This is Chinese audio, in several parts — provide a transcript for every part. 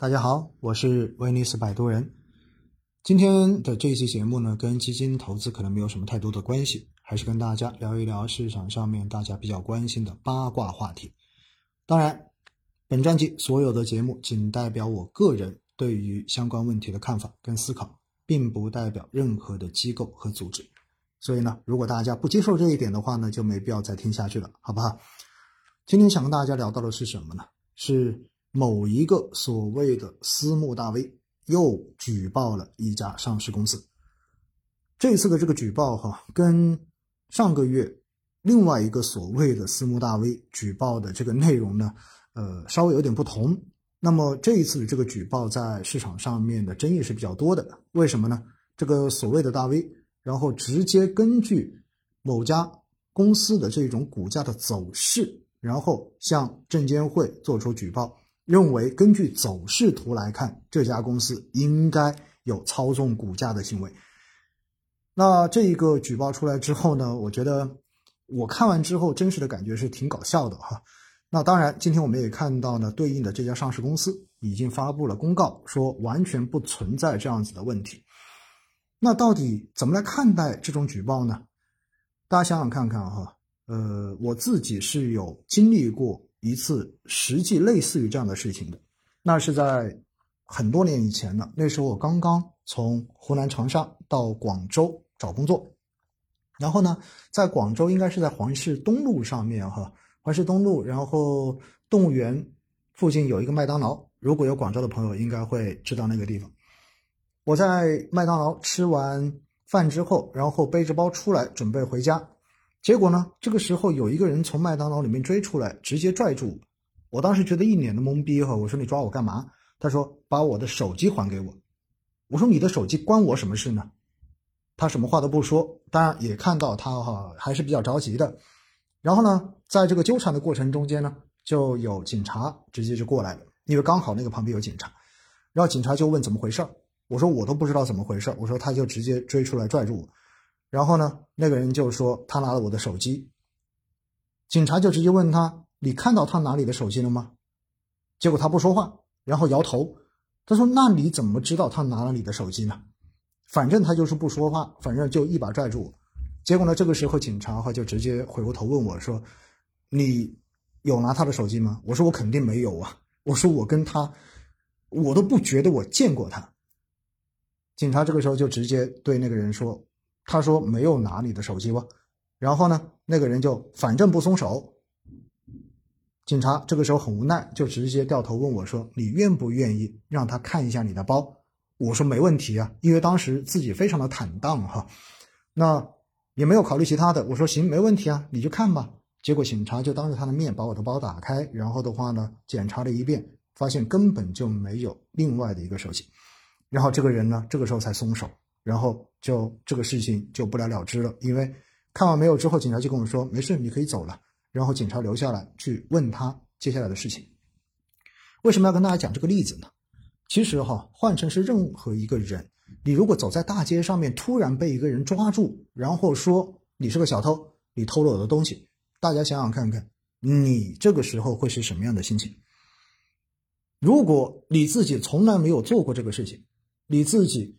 大家好，我是威尼斯摆渡人。今天的这期节目呢，跟基金投资可能没有什么太多的关系，还是跟大家聊一聊市场上面大家比较关心的八卦话题。当然，本专辑所有的节目仅代表我个人对于相关问题的看法跟思考，并不代表任何的机构和组织。所以呢，如果大家不接受这一点的话呢，就没必要再听下去了，好不好？今天想跟大家聊到的是什么呢？是某一个所谓的私募大 V 又举报了一家上市公司。这次的这个举报哈，跟上个月另外一个所谓的私募大 V 举报的这个内容呢，呃，稍微有点不同。那么这一次的这个举报在市场上面的争议是比较多的，为什么呢？这个所谓的大 V。然后直接根据某家公司的这种股价的走势，然后向证监会做出举报，认为根据走势图来看，这家公司应该有操纵股价的行为。那这一个举报出来之后呢，我觉得我看完之后真实的感觉是挺搞笑的哈。那当然，今天我们也看到呢，对应的这家上市公司已经发布了公告，说完全不存在这样子的问题。那到底怎么来看待这种举报呢？大家想想看看哈，呃，我自己是有经历过一次实际类似于这样的事情的，那是在很多年以前了。那时候我刚刚从湖南长沙到广州找工作，然后呢，在广州应该是在环市东路上面哈，环市东路，然后动物园附近有一个麦当劳，如果有广州的朋友应该会知道那个地方。我在麦当劳吃完饭之后，然后背着包出来准备回家，结果呢，这个时候有一个人从麦当劳里面追出来，直接拽住我。我当时觉得一脸的懵逼哈，我说你抓我干嘛？他说把我的手机还给我。我说你的手机关我什么事呢？他什么话都不说，当然也看到他哈还是比较着急的。然后呢，在这个纠缠的过程中间呢，就有警察直接就过来了，因为刚好那个旁边有警察，然后警察就问怎么回事。我说我都不知道怎么回事，我说他就直接追出来拽住我，然后呢，那个人就说他拿了我的手机，警察就直接问他你看到他拿你的手机了吗？结果他不说话，然后摇头，他说那你怎么知道他拿了你的手机呢？反正他就是不说话，反正就一把拽住我，结果呢，这个时候警察哈就直接回过头问我说你有拿他的手机吗？我说我肯定没有啊，我说我跟他我都不觉得我见过他。警察这个时候就直接对那个人说：“他说没有拿你的手机吧？”然后呢，那个人就反正不松手。警察这个时候很无奈，就直接掉头问我说：“你愿不愿意让他看一下你的包？”我说：“没问题啊，因为当时自己非常的坦荡哈，那也没有考虑其他的。”我说：“行，没问题啊，你就看吧。”结果警察就当着他的面把我的包打开，然后的话呢，检查了一遍，发现根本就没有另外的一个手机。然后这个人呢，这个时候才松手，然后就这个事情就不了了之了。因为看完没有之后，警察就跟我说：“没事，你可以走了。”然后警察留下来去问他接下来的事情。为什么要跟大家讲这个例子呢？其实哈，换成是任何一个人，你如果走在大街上面，突然被一个人抓住，然后说你是个小偷，你偷了我的东西，大家想想看看，你这个时候会是什么样的心情？如果你自己从来没有做过这个事情，你自己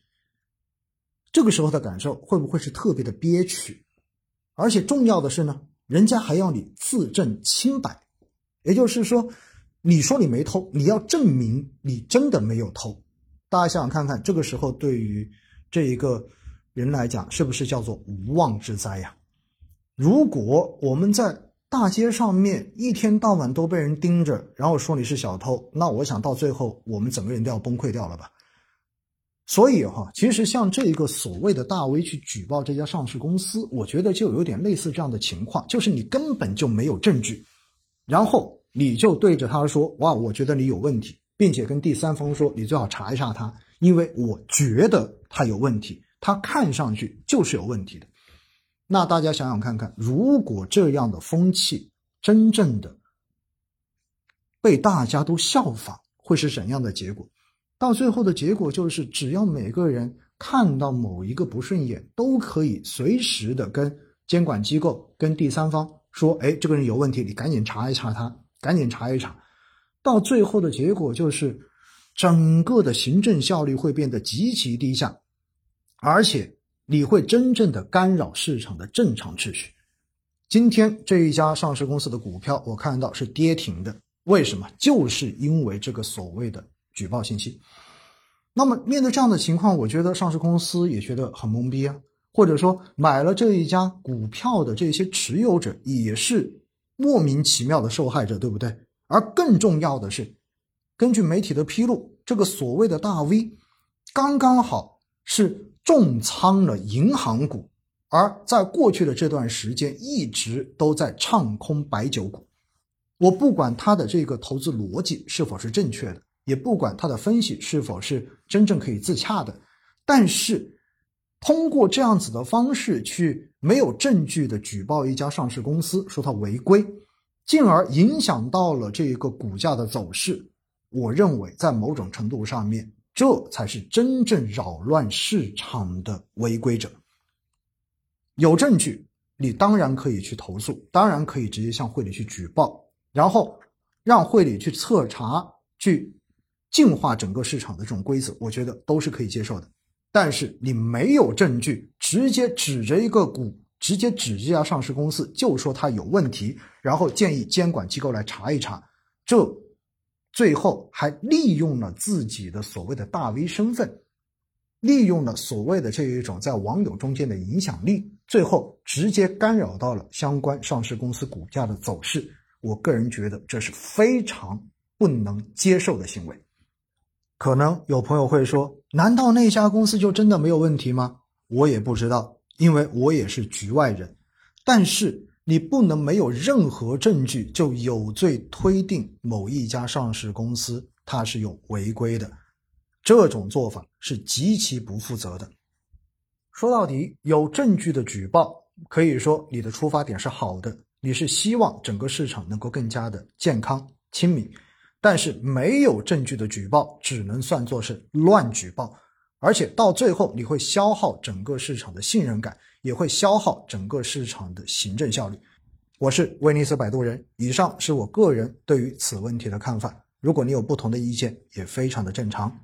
这个时候的感受会不会是特别的憋屈？而且重要的是呢，人家还要你自证清白，也就是说，你说你没偷，你要证明你真的没有偷。大家想想看看，这个时候对于这一个人来讲，是不是叫做无妄之灾呀？如果我们在大街上面一天到晚都被人盯着，然后说你是小偷，那我想到最后我们整个人都要崩溃掉了吧？所以哈，其实像这一个所谓的大 V 去举报这家上市公司，我觉得就有点类似这样的情况，就是你根本就没有证据，然后你就对着他说：“哇，我觉得你有问题，并且跟第三方说你最好查一下他，因为我觉得他有问题，他看上去就是有问题的。”那大家想想看看，如果这样的风气真正的被大家都效仿，会是怎样的结果？到最后的结果就是，只要每个人看到某一个不顺眼，都可以随时的跟监管机构、跟第三方说：“哎，这个人有问题，你赶紧查一查他，赶紧查一查。”到最后的结果就是，整个的行政效率会变得极其低下，而且你会真正的干扰市场的正常秩序。今天这一家上市公司的股票，我看到是跌停的，为什么？就是因为这个所谓的举报信息。那么面对这样的情况，我觉得上市公司也觉得很懵逼啊，或者说买了这一家股票的这些持有者也是莫名其妙的受害者，对不对？而更重要的是。根据媒体的披露，这个所谓的大 V，刚刚好是重仓了银行股，而在过去的这段时间一直都在唱空白酒股。我不管他的这个投资逻辑是否是正确的，也不管他的分析是否是真正可以自洽的，但是通过这样子的方式去没有证据的举报一家上市公司，说它违规，进而影响到了这个股价的走势。我认为，在某种程度上面，这才是真正扰乱市场的违规者。有证据，你当然可以去投诉，当然可以直接向会里去举报，然后让会里去彻查，去净化整个市场的这种规则，我觉得都是可以接受的。但是你没有证据，直接指着一个股，直接指这家上市公司，就说它有问题，然后建议监管机构来查一查，这。最后还利用了自己的所谓的大 V 身份，利用了所谓的这一种在网友中间的影响力，最后直接干扰到了相关上市公司股价的走势。我个人觉得这是非常不能接受的行为。可能有朋友会说：“难道那家公司就真的没有问题吗？”我也不知道，因为我也是局外人。但是。你不能没有任何证据就有罪推定某一家上市公司它是有违规的，这种做法是极其不负责的。说到底，有证据的举报，可以说你的出发点是好的，你是希望整个市场能够更加的健康亲民。但是没有证据的举报，只能算作是乱举报，而且到最后你会消耗整个市场的信任感。也会消耗整个市场的行政效率。我是威尼斯摆渡人，以上是我个人对于此问题的看法。如果你有不同的意见，也非常的正常。